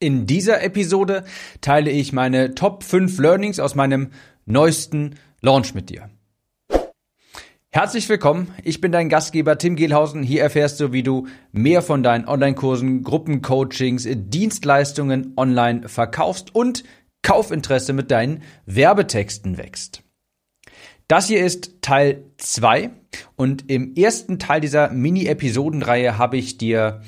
In dieser Episode teile ich meine Top 5 Learnings aus meinem neuesten Launch mit dir. Herzlich willkommen, ich bin dein Gastgeber Tim Gehlhausen. Hier erfährst du, wie du mehr von deinen Online-Kursen, Gruppencoachings, Dienstleistungen online verkaufst und Kaufinteresse mit deinen Werbetexten wächst. Das hier ist Teil 2 und im ersten Teil dieser Mini-Episodenreihe habe ich dir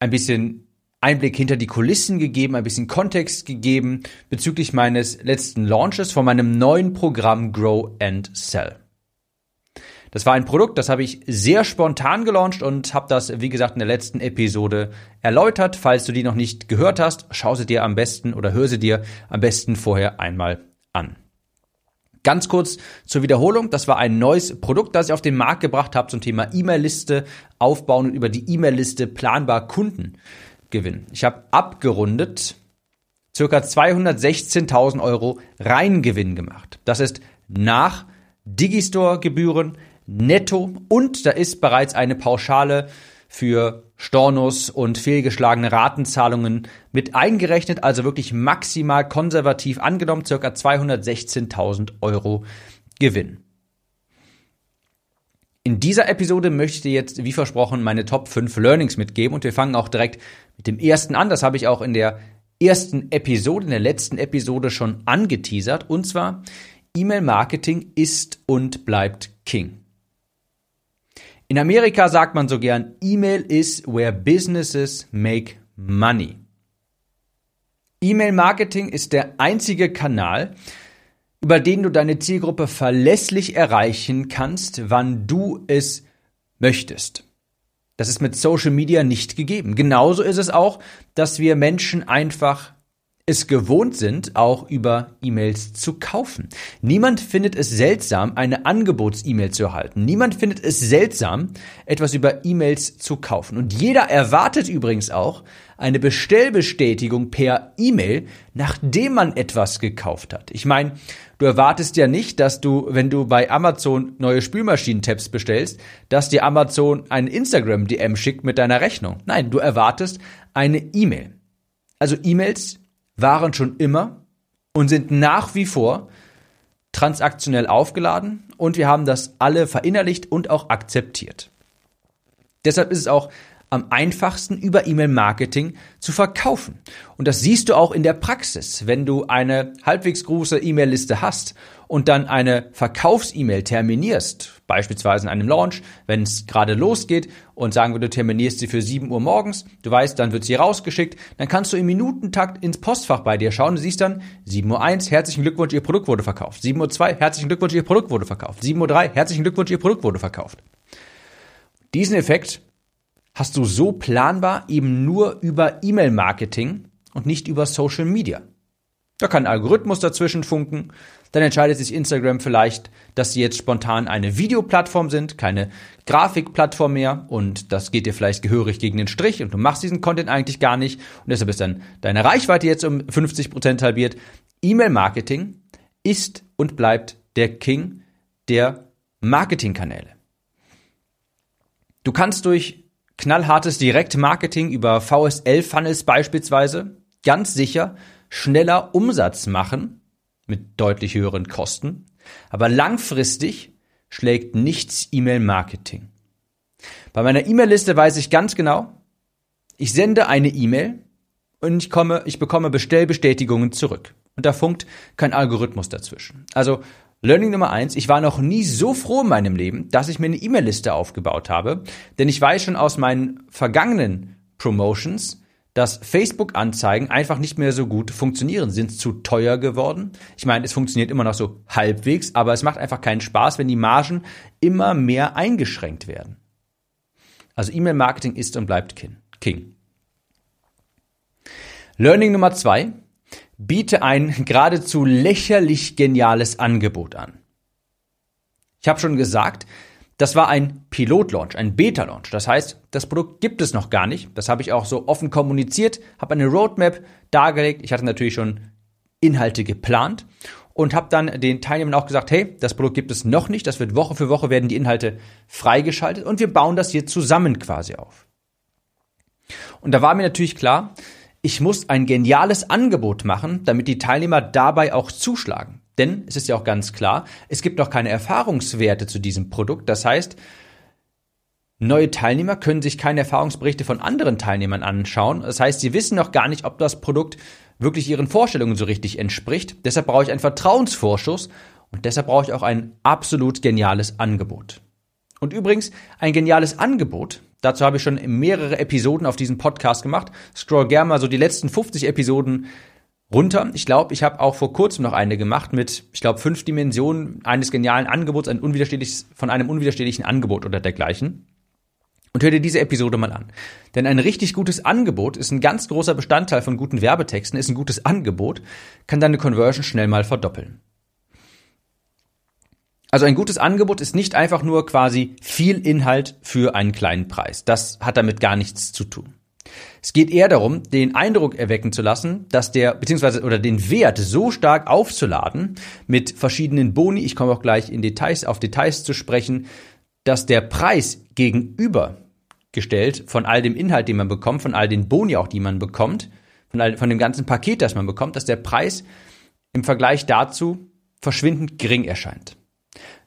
ein bisschen Einblick hinter die Kulissen gegeben, ein bisschen Kontext gegeben bezüglich meines letzten Launches von meinem neuen Programm Grow and Sell. Das war ein Produkt, das habe ich sehr spontan gelauncht und habe das, wie gesagt, in der letzten Episode erläutert. Falls du die noch nicht gehört hast, schau sie dir am besten oder hör sie dir am besten vorher einmal an. Ganz kurz zur Wiederholung. Das war ein neues Produkt, das ich auf den Markt gebracht habe zum Thema E-Mail-Liste aufbauen und über die E-Mail-Liste planbar Kunden gewinnen. Ich habe abgerundet circa 216.000 Euro Reingewinn gemacht. Das ist nach Digistore-Gebühren netto und da ist bereits eine Pauschale für Stornos und fehlgeschlagene Ratenzahlungen mit eingerechnet, also wirklich maximal konservativ angenommen, circa 216.000 Euro Gewinn. In dieser Episode möchte ich dir jetzt, wie versprochen, meine Top 5 Learnings mitgeben und wir fangen auch direkt mit dem ersten an. Das habe ich auch in der ersten Episode, in der letzten Episode schon angeteasert und zwar E-Mail-Marketing ist und bleibt King. In Amerika sagt man so gern, E-Mail is where businesses make money. E-Mail-Marketing ist der einzige Kanal, über den du deine Zielgruppe verlässlich erreichen kannst, wann du es möchtest. Das ist mit Social Media nicht gegeben. Genauso ist es auch, dass wir Menschen einfach es gewohnt sind, auch über E-Mails zu kaufen. Niemand findet es seltsam, eine Angebots-E-Mail zu erhalten. Niemand findet es seltsam, etwas über E-Mails zu kaufen. Und jeder erwartet übrigens auch eine Bestellbestätigung per E-Mail, nachdem man etwas gekauft hat. Ich meine, du erwartest ja nicht, dass du, wenn du bei Amazon neue Spülmaschinen-Tabs bestellst, dass dir Amazon ein Instagram-DM schickt mit deiner Rechnung. Nein, du erwartest eine E-Mail. Also E-Mails waren schon immer und sind nach wie vor transaktionell aufgeladen und wir haben das alle verinnerlicht und auch akzeptiert. Deshalb ist es auch am einfachsten über E-Mail-Marketing zu verkaufen. Und das siehst du auch in der Praxis. Wenn du eine halbwegs große E-Mail-Liste hast und dann eine Verkaufs-E-Mail terminierst, beispielsweise in einem Launch, wenn es gerade losgeht und sagen wir, du terminierst sie für 7 Uhr morgens, du weißt, dann wird sie rausgeschickt, dann kannst du im Minutentakt ins Postfach bei dir schauen, du siehst dann 7 Uhr 1, herzlichen Glückwunsch, Ihr Produkt wurde verkauft. 7 Uhr 2, herzlichen Glückwunsch, Ihr Produkt wurde verkauft. 7 Uhr 3, herzlichen Glückwunsch, Ihr Produkt wurde verkauft. Diesen Effekt hast du so planbar eben nur über E-Mail-Marketing und nicht über Social Media. Da kann ein Algorithmus dazwischen funken. Dann entscheidet sich Instagram vielleicht, dass sie jetzt spontan eine Videoplattform sind, keine Grafikplattform mehr. Und das geht dir vielleicht gehörig gegen den Strich und du machst diesen Content eigentlich gar nicht. Und deshalb ist dann deine Reichweite jetzt um 50 Prozent halbiert. E-Mail-Marketing ist und bleibt der King der Marketingkanäle. Du kannst durch knallhartes Direktmarketing über VSL-Funnels beispielsweise ganz sicher schneller Umsatz machen mit deutlich höheren Kosten, aber langfristig schlägt nichts E-Mail-Marketing. Bei meiner E-Mail-Liste weiß ich ganz genau, ich sende eine E-Mail und ich komme, ich bekomme Bestellbestätigungen zurück. Und da funkt kein Algorithmus dazwischen. Also Learning Nummer eins, ich war noch nie so froh in meinem Leben, dass ich mir eine E-Mail-Liste aufgebaut habe, denn ich weiß schon aus meinen vergangenen Promotions, dass Facebook-Anzeigen einfach nicht mehr so gut funktionieren, sind zu teuer geworden. Ich meine, es funktioniert immer noch so halbwegs, aber es macht einfach keinen Spaß, wenn die Margen immer mehr eingeschränkt werden. Also E-Mail-Marketing ist und bleibt King. Learning Nummer zwei, biete ein geradezu lächerlich geniales Angebot an. Ich habe schon gesagt, das war ein Pilotlaunch, ein Beta-Launch. Das heißt, das Produkt gibt es noch gar nicht. Das habe ich auch so offen kommuniziert, habe eine Roadmap dargelegt. Ich hatte natürlich schon Inhalte geplant und habe dann den Teilnehmern auch gesagt, hey, das Produkt gibt es noch nicht. Das wird Woche für Woche werden die Inhalte freigeschaltet und wir bauen das hier zusammen quasi auf. Und da war mir natürlich klar, ich muss ein geniales Angebot machen, damit die Teilnehmer dabei auch zuschlagen. Denn es ist ja auch ganz klar, es gibt noch keine Erfahrungswerte zu diesem Produkt. Das heißt, neue Teilnehmer können sich keine Erfahrungsberichte von anderen Teilnehmern anschauen. Das heißt, sie wissen noch gar nicht, ob das Produkt wirklich ihren Vorstellungen so richtig entspricht. Deshalb brauche ich einen Vertrauensvorschuss und deshalb brauche ich auch ein absolut geniales Angebot. Und übrigens, ein geniales Angebot, dazu habe ich schon mehrere Episoden auf diesem Podcast gemacht. Scroll gerne mal so die letzten 50 Episoden runter. Ich glaube, ich habe auch vor kurzem noch eine gemacht mit, ich glaube, fünf Dimensionen eines genialen Angebots, ein unwiderstehliches, von einem unwiderstehlichen Angebot oder dergleichen. Und hör dir diese Episode mal an. Denn ein richtig gutes Angebot ist ein ganz großer Bestandteil von guten Werbetexten, ist ein gutes Angebot, kann deine Conversion schnell mal verdoppeln. Also ein gutes Angebot ist nicht einfach nur quasi viel Inhalt für einen kleinen Preis. Das hat damit gar nichts zu tun. Es geht eher darum, den Eindruck erwecken zu lassen, dass der, beziehungsweise, oder den Wert so stark aufzuladen mit verschiedenen Boni, ich komme auch gleich in Details, auf Details zu sprechen, dass der Preis gegenübergestellt von all dem Inhalt, den man bekommt, von all den Boni auch, die man bekommt, von, all, von dem ganzen Paket, das man bekommt, dass der Preis im Vergleich dazu verschwindend gering erscheint.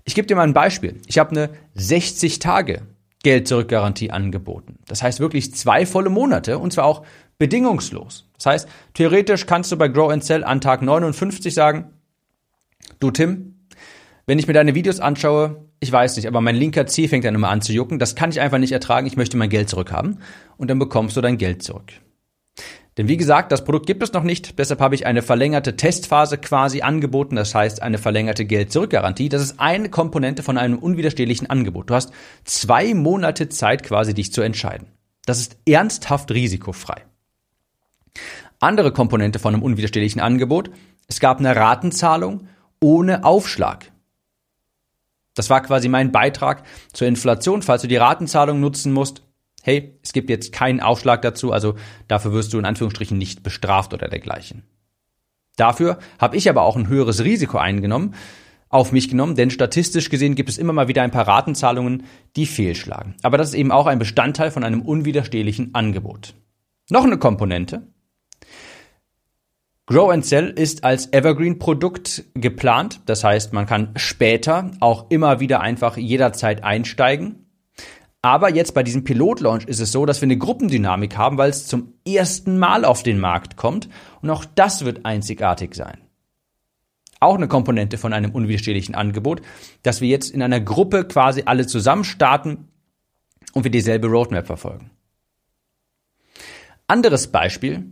Ich gebe dir mal ein Beispiel. Ich habe eine 60 Tage Geld-Zurück-Garantie angeboten. Das heißt wirklich zwei volle Monate und zwar auch bedingungslos. Das heißt, theoretisch kannst du bei Grow and Sell an Tag 59 sagen, du Tim, wenn ich mir deine Videos anschaue, ich weiß nicht, aber mein linker Zeh fängt dann immer an zu jucken. Das kann ich einfach nicht ertragen. Ich möchte mein Geld zurückhaben. Und dann bekommst du dein Geld zurück. Denn wie gesagt, das Produkt gibt es noch nicht, deshalb habe ich eine verlängerte Testphase quasi angeboten, das heißt eine verlängerte Geld-Zurück-Garantie. Das ist eine Komponente von einem unwiderstehlichen Angebot. Du hast zwei Monate Zeit quasi, dich zu entscheiden. Das ist ernsthaft risikofrei. Andere Komponente von einem unwiderstehlichen Angebot, es gab eine Ratenzahlung ohne Aufschlag. Das war quasi mein Beitrag zur Inflation. Falls du die Ratenzahlung nutzen musst, hey, es gibt jetzt keinen Aufschlag dazu, also dafür wirst du in Anführungsstrichen nicht bestraft oder dergleichen. Dafür habe ich aber auch ein höheres Risiko eingenommen, auf mich genommen, denn statistisch gesehen gibt es immer mal wieder ein paar Ratenzahlungen, die fehlschlagen. Aber das ist eben auch ein Bestandteil von einem unwiderstehlichen Angebot. Noch eine Komponente. Grow and Sell ist als Evergreen-Produkt geplant. Das heißt, man kann später auch immer wieder einfach jederzeit einsteigen. Aber jetzt bei diesem Pilotlaunch ist es so, dass wir eine Gruppendynamik haben, weil es zum ersten Mal auf den Markt kommt. Und auch das wird einzigartig sein. Auch eine Komponente von einem unwiderstehlichen Angebot, dass wir jetzt in einer Gruppe quasi alle zusammen starten und wir dieselbe Roadmap verfolgen. Anderes Beispiel.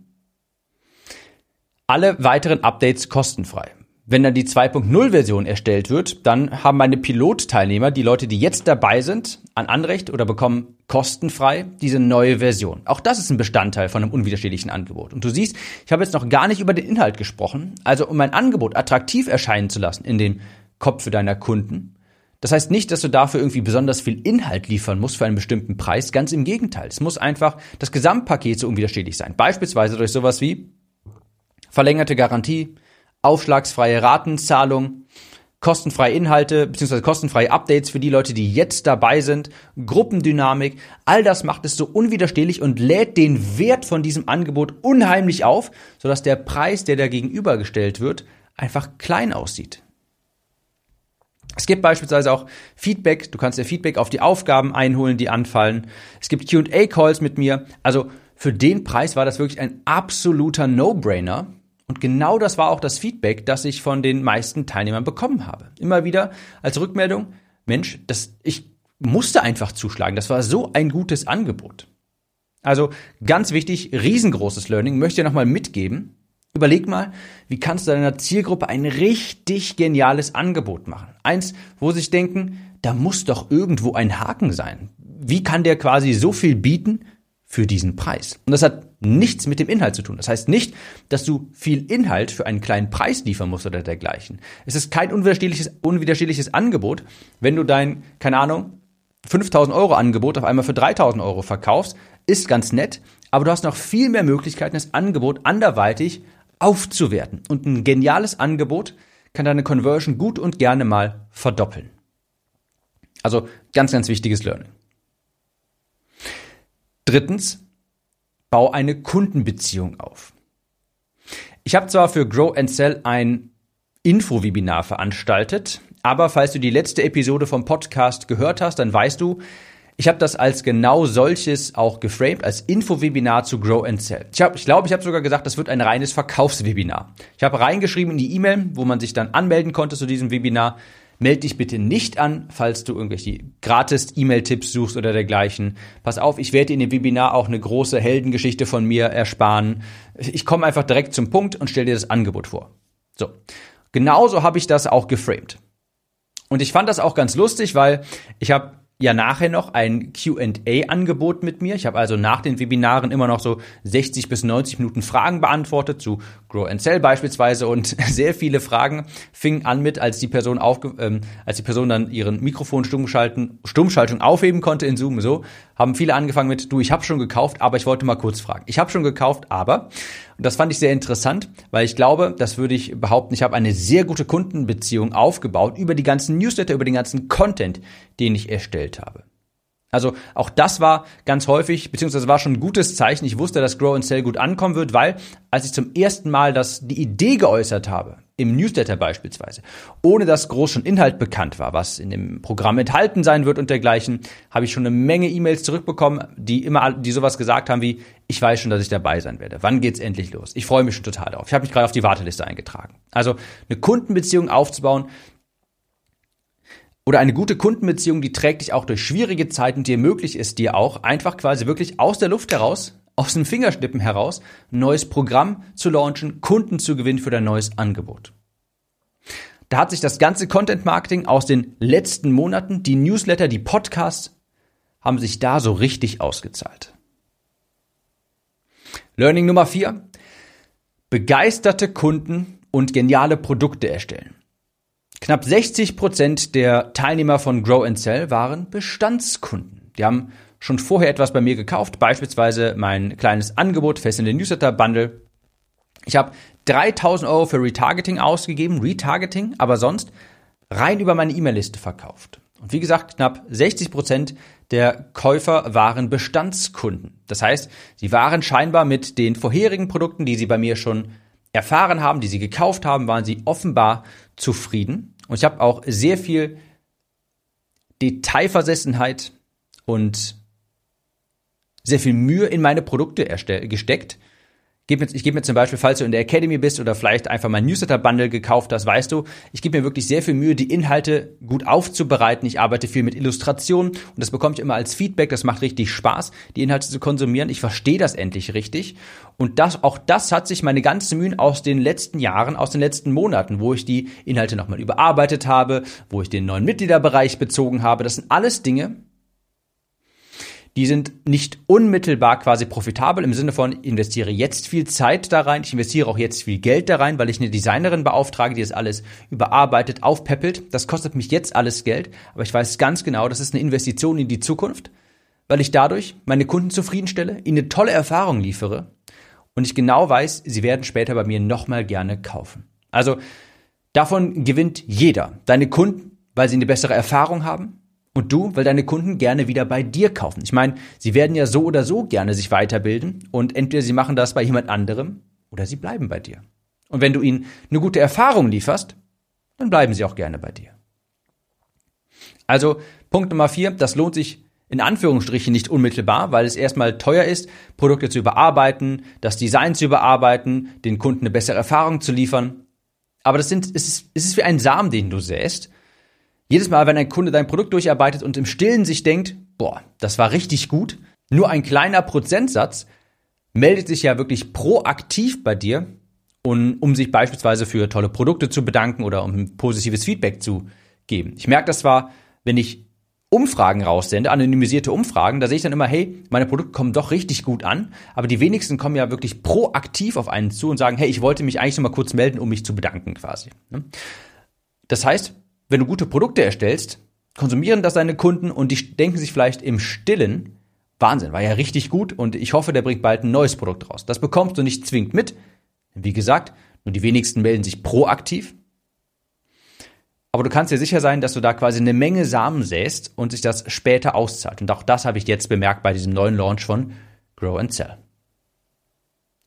Alle weiteren Updates kostenfrei. Wenn dann die 2.0-Version erstellt wird, dann haben meine Pilotteilnehmer, die Leute, die jetzt dabei sind, an Anrecht oder bekommen kostenfrei diese neue Version. Auch das ist ein Bestandteil von einem unwiderstehlichen Angebot. Und du siehst, ich habe jetzt noch gar nicht über den Inhalt gesprochen. Also um mein Angebot attraktiv erscheinen zu lassen in den Kopf deiner Kunden. Das heißt nicht, dass du dafür irgendwie besonders viel Inhalt liefern musst für einen bestimmten Preis. Ganz im Gegenteil. Es muss einfach das Gesamtpaket so unwiderstehlich sein. Beispielsweise durch sowas wie verlängerte Garantie, aufschlagsfreie Ratenzahlung, kostenfreie Inhalte bzw. kostenfreie Updates für die Leute, die jetzt dabei sind, Gruppendynamik, all das macht es so unwiderstehlich und lädt den Wert von diesem Angebot unheimlich auf, sodass der Preis, der da gegenübergestellt wird, einfach klein aussieht. Es gibt beispielsweise auch Feedback, du kannst dir Feedback auf die Aufgaben einholen, die anfallen. Es gibt QA-Calls mit mir. Also für den Preis war das wirklich ein absoluter No-Brainer. Und genau das war auch das Feedback, das ich von den meisten Teilnehmern bekommen habe. Immer wieder als Rückmeldung, Mensch, das, ich musste einfach zuschlagen. Das war so ein gutes Angebot. Also ganz wichtig, riesengroßes Learning, möchte ich nochmal mitgeben. Überleg mal, wie kannst du deiner Zielgruppe ein richtig geniales Angebot machen? Eins, wo sie sich denken, da muss doch irgendwo ein Haken sein. Wie kann der quasi so viel bieten für diesen Preis? Und das hat nichts mit dem Inhalt zu tun. Das heißt nicht, dass du viel Inhalt für einen kleinen Preis liefern musst oder dergleichen. Es ist kein unwiderstehliches, unwiderstehliches Angebot, wenn du dein, keine Ahnung, 5000 Euro Angebot auf einmal für 3000 Euro verkaufst, ist ganz nett, aber du hast noch viel mehr Möglichkeiten, das Angebot anderweitig aufzuwerten. Und ein geniales Angebot kann deine Conversion gut und gerne mal verdoppeln. Also ganz, ganz wichtiges Learning. Drittens, bau eine Kundenbeziehung auf. Ich habe zwar für Grow and Sell ein Info-Webinar veranstaltet, aber falls du die letzte Episode vom Podcast gehört hast, dann weißt du, ich habe das als genau solches auch geframed, als Info-Webinar zu Grow and Sell. Ich glaube, ich, glaub, ich habe sogar gesagt, das wird ein reines Verkaufswebinar. Ich habe reingeschrieben in die E-Mail, wo man sich dann anmelden konnte zu diesem Webinar. Meld dich bitte nicht an, falls du irgendwelche gratis E-Mail-Tipps suchst oder dergleichen. Pass auf, ich werde in dem Webinar auch eine große Heldengeschichte von mir ersparen. Ich komme einfach direkt zum Punkt und stelle dir das Angebot vor. So. Genauso habe ich das auch geframed. Und ich fand das auch ganz lustig, weil ich habe ja nachher noch ein QA-Angebot mit mir. Ich habe also nach den Webinaren immer noch so 60 bis 90 Minuten Fragen beantwortet, zu Grow and Sell beispielsweise. Und sehr viele Fragen fingen an mit, als die Person aufge ähm, als die Person dann ihren Mikrofon stummschalten, Stummschaltung aufheben konnte in Zoom, so, haben viele angefangen mit, du, ich habe schon gekauft, aber ich wollte mal kurz fragen. Ich habe schon gekauft, aber, und das fand ich sehr interessant, weil ich glaube, das würde ich behaupten, ich habe eine sehr gute Kundenbeziehung aufgebaut über die ganzen Newsletter, über den ganzen Content, den ich erstellt habe. Also auch das war ganz häufig, beziehungsweise war schon ein gutes Zeichen. Ich wusste, dass Grow and Sell gut ankommen wird, weil als ich zum ersten Mal das, die Idee geäußert habe, im Newsletter beispielsweise, ohne dass groß schon Inhalt bekannt war, was in dem Programm enthalten sein wird und dergleichen, habe ich schon eine Menge E-Mails zurückbekommen, die immer, die sowas gesagt haben wie, ich weiß schon, dass ich dabei sein werde. Wann geht's endlich los? Ich freue mich schon total drauf. Ich habe mich gerade auf die Warteliste eingetragen. Also eine Kundenbeziehung aufzubauen, oder eine gute Kundenbeziehung, die trägt dich auch durch schwierige Zeiten, die ermöglicht es dir auch, einfach quasi wirklich aus der Luft heraus, aus den Fingerschnippen heraus, ein neues Programm zu launchen, Kunden zu gewinnen für dein neues Angebot. Da hat sich das ganze Content Marketing aus den letzten Monaten, die Newsletter, die Podcasts, haben sich da so richtig ausgezahlt. Learning Nummer vier: Begeisterte Kunden und geniale Produkte erstellen. Knapp 60 Prozent der Teilnehmer von Grow and Sell waren Bestandskunden. Die haben schon vorher etwas bei mir gekauft, beispielsweise mein kleines Angebot fest in den Newsletter Bundle. Ich habe 3000 Euro für Retargeting ausgegeben, Retargeting, aber sonst rein über meine E-Mail-Liste verkauft. Und wie gesagt, knapp 60 Prozent der Käufer waren Bestandskunden. Das heißt, sie waren scheinbar mit den vorherigen Produkten, die sie bei mir schon erfahren haben, die sie gekauft haben, waren sie offenbar zufrieden. Und ich habe auch sehr viel Detailversessenheit und sehr viel Mühe in meine Produkte gesteckt ich gebe mir zum Beispiel, falls du in der Academy bist oder vielleicht einfach mein Newsletter-Bundle gekauft hast, weißt du, ich gebe mir wirklich sehr viel Mühe, die Inhalte gut aufzubereiten. Ich arbeite viel mit Illustrationen und das bekomme ich immer als Feedback. Das macht richtig Spaß, die Inhalte zu konsumieren. Ich verstehe das endlich richtig. Und das, auch das hat sich meine ganzen Mühen aus den letzten Jahren, aus den letzten Monaten, wo ich die Inhalte nochmal überarbeitet habe, wo ich den neuen Mitgliederbereich bezogen habe. Das sind alles Dinge, die sind nicht unmittelbar quasi profitabel im Sinne von, investiere jetzt viel Zeit da rein, ich investiere auch jetzt viel Geld da rein, weil ich eine Designerin beauftrage, die das alles überarbeitet, aufpeppelt. Das kostet mich jetzt alles Geld, aber ich weiß ganz genau, das ist eine Investition in die Zukunft, weil ich dadurch meine Kunden zufriedenstelle, ihnen eine tolle Erfahrung liefere und ich genau weiß, sie werden später bei mir nochmal gerne kaufen. Also davon gewinnt jeder. Deine Kunden, weil sie eine bessere Erfahrung haben, und du, weil deine Kunden gerne wieder bei dir kaufen. Ich meine, sie werden ja so oder so gerne sich weiterbilden und entweder sie machen das bei jemand anderem oder sie bleiben bei dir. Und wenn du ihnen eine gute Erfahrung lieferst, dann bleiben sie auch gerne bei dir. Also Punkt Nummer vier, das lohnt sich in Anführungsstrichen nicht unmittelbar, weil es erstmal teuer ist, Produkte zu überarbeiten, das Design zu überarbeiten, den Kunden eine bessere Erfahrung zu liefern. Aber das sind, es ist, es ist wie ein Samen, den du säst jedes Mal, wenn ein Kunde dein Produkt durcharbeitet und im Stillen sich denkt, boah, das war richtig gut, nur ein kleiner Prozentsatz meldet sich ja wirklich proaktiv bei dir, um, um sich beispielsweise für tolle Produkte zu bedanken oder um positives Feedback zu geben. Ich merke das zwar, wenn ich Umfragen raussende, anonymisierte Umfragen, da sehe ich dann immer, hey, meine Produkte kommen doch richtig gut an, aber die wenigsten kommen ja wirklich proaktiv auf einen zu und sagen, hey, ich wollte mich eigentlich nur mal kurz melden, um mich zu bedanken quasi. Ne? Das heißt, wenn du gute Produkte erstellst, konsumieren das deine Kunden und die denken sich vielleicht im Stillen, Wahnsinn, war ja richtig gut und ich hoffe, der bringt bald ein neues Produkt raus. Das bekommst du nicht zwingend mit. Wie gesagt, nur die wenigsten melden sich proaktiv. Aber du kannst dir sicher sein, dass du da quasi eine Menge Samen säst und sich das später auszahlt. Und auch das habe ich jetzt bemerkt bei diesem neuen Launch von Grow and Sell.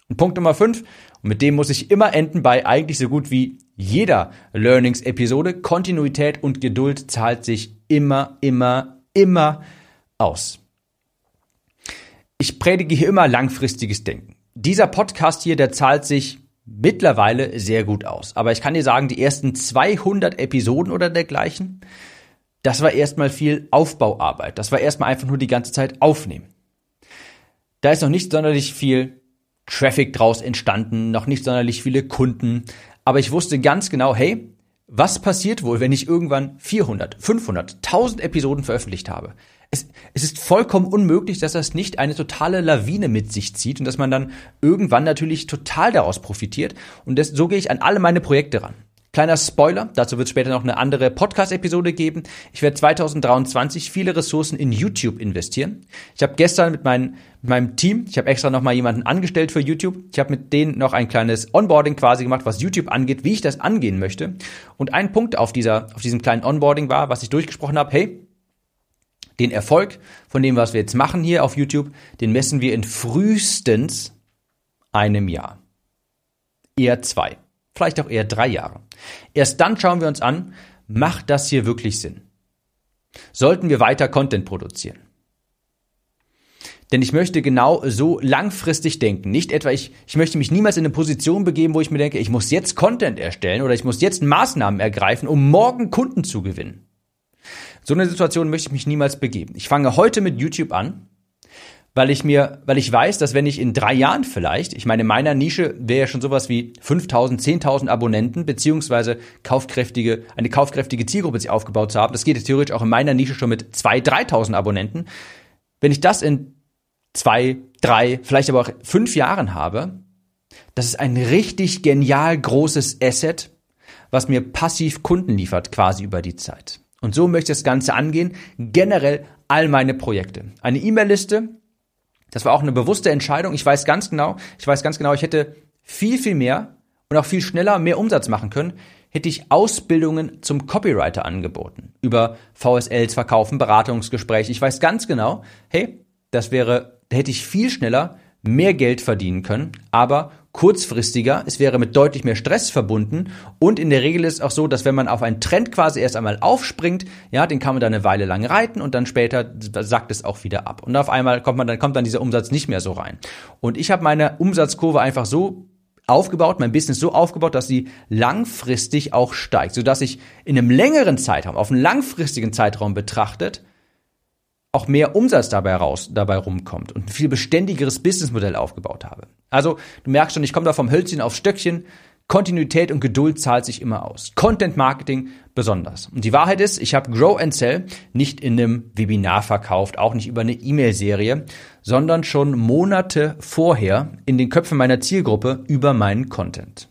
Und Punkt Nummer 5, und mit dem muss ich immer enden bei eigentlich so gut wie jeder Learnings-Episode, Kontinuität und Geduld zahlt sich immer, immer, immer aus. Ich predige hier immer langfristiges Denken. Dieser Podcast hier, der zahlt sich mittlerweile sehr gut aus. Aber ich kann dir sagen, die ersten 200 Episoden oder dergleichen, das war erstmal viel Aufbauarbeit. Das war erstmal einfach nur die ganze Zeit aufnehmen. Da ist noch nicht sonderlich viel Traffic draus entstanden, noch nicht sonderlich viele Kunden. Aber ich wusste ganz genau, hey, was passiert wohl, wenn ich irgendwann 400, 500, 1000 Episoden veröffentlicht habe? Es, es ist vollkommen unmöglich, dass das nicht eine totale Lawine mit sich zieht und dass man dann irgendwann natürlich total daraus profitiert. Und das, so gehe ich an alle meine Projekte ran. Kleiner Spoiler, dazu wird es später noch eine andere Podcast-Episode geben. Ich werde 2023 viele Ressourcen in YouTube investieren. Ich habe gestern mit, mein, mit meinem Team, ich habe extra noch mal jemanden angestellt für YouTube. Ich habe mit denen noch ein kleines Onboarding quasi gemacht, was YouTube angeht, wie ich das angehen möchte. Und ein Punkt auf dieser, auf diesem kleinen Onboarding war, was ich durchgesprochen habe, hey, den Erfolg von dem, was wir jetzt machen hier auf YouTube, den messen wir in frühestens einem Jahr. Eher zwei. Vielleicht auch eher drei Jahre. Erst dann schauen wir uns an, macht das hier wirklich Sinn? Sollten wir weiter Content produzieren? Denn ich möchte genau so langfristig denken. Nicht etwa, ich, ich möchte mich niemals in eine Position begeben, wo ich mir denke, ich muss jetzt Content erstellen oder ich muss jetzt Maßnahmen ergreifen, um morgen Kunden zu gewinnen. So eine Situation möchte ich mich niemals begeben. Ich fange heute mit YouTube an, weil ich mir, weil ich weiß, dass wenn ich in drei Jahren vielleicht, ich meine, in meiner Nische wäre ja schon sowas wie 5000, 10.000 Abonnenten, beziehungsweise kaufkräftige, eine kaufkräftige Zielgruppe sich aufgebaut zu haben. Das geht theoretisch auch in meiner Nische schon mit 2.000, 3.000 Abonnenten. Wenn ich das in zwei, drei, vielleicht aber auch fünf Jahren habe, das ist ein richtig genial großes Asset, was mir passiv Kunden liefert, quasi über die Zeit. Und so möchte ich das Ganze angehen. Generell all meine Projekte. Eine E-Mail-Liste. Das war auch eine bewusste Entscheidung. Ich weiß ganz genau, ich weiß ganz genau, ich hätte viel, viel mehr und auch viel schneller mehr Umsatz machen können, hätte ich Ausbildungen zum Copywriter angeboten. Über VSLs verkaufen, Beratungsgespräche. Ich weiß ganz genau, hey, das wäre, da hätte ich viel schneller mehr Geld verdienen können, aber kurzfristiger, es wäre mit deutlich mehr Stress verbunden und in der Regel ist es auch so, dass wenn man auf einen Trend quasi erst einmal aufspringt, ja, den kann man dann eine Weile lang reiten und dann später sackt es auch wieder ab und auf einmal kommt man dann kommt dann dieser Umsatz nicht mehr so rein. Und ich habe meine Umsatzkurve einfach so aufgebaut, mein Business so aufgebaut, dass sie langfristig auch steigt, so dass ich in einem längeren Zeitraum, auf einen langfristigen Zeitraum betrachtet, auch mehr Umsatz dabei raus, dabei rumkommt und ein viel beständigeres Businessmodell aufgebaut habe. Also, du merkst schon, ich komme da vom Hölzchen aufs Stöckchen. Kontinuität und Geduld zahlt sich immer aus. Content Marketing besonders. Und die Wahrheit ist, ich habe Grow and Sell nicht in einem Webinar verkauft, auch nicht über eine E-Mail-Serie, sondern schon Monate vorher in den Köpfen meiner Zielgruppe über meinen Content.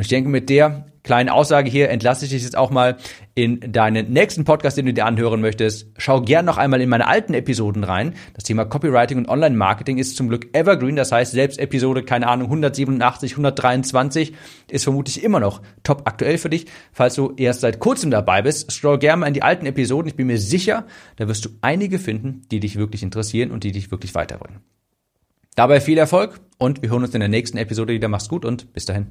Und ich denke, mit der kleinen Aussage hier entlasse ich dich jetzt auch mal in deinen nächsten Podcast, den du dir anhören möchtest. Schau gern noch einmal in meine alten Episoden rein. Das Thema Copywriting und Online-Marketing ist zum Glück evergreen. Das heißt, selbst Episode, keine Ahnung, 187, 123 ist vermutlich immer noch top aktuell für dich. Falls du erst seit kurzem dabei bist, scroll gerne mal in die alten Episoden. Ich bin mir sicher, da wirst du einige finden, die dich wirklich interessieren und die dich wirklich weiterbringen. Dabei viel Erfolg und wir hören uns in der nächsten Episode wieder. Mach's gut und bis dahin.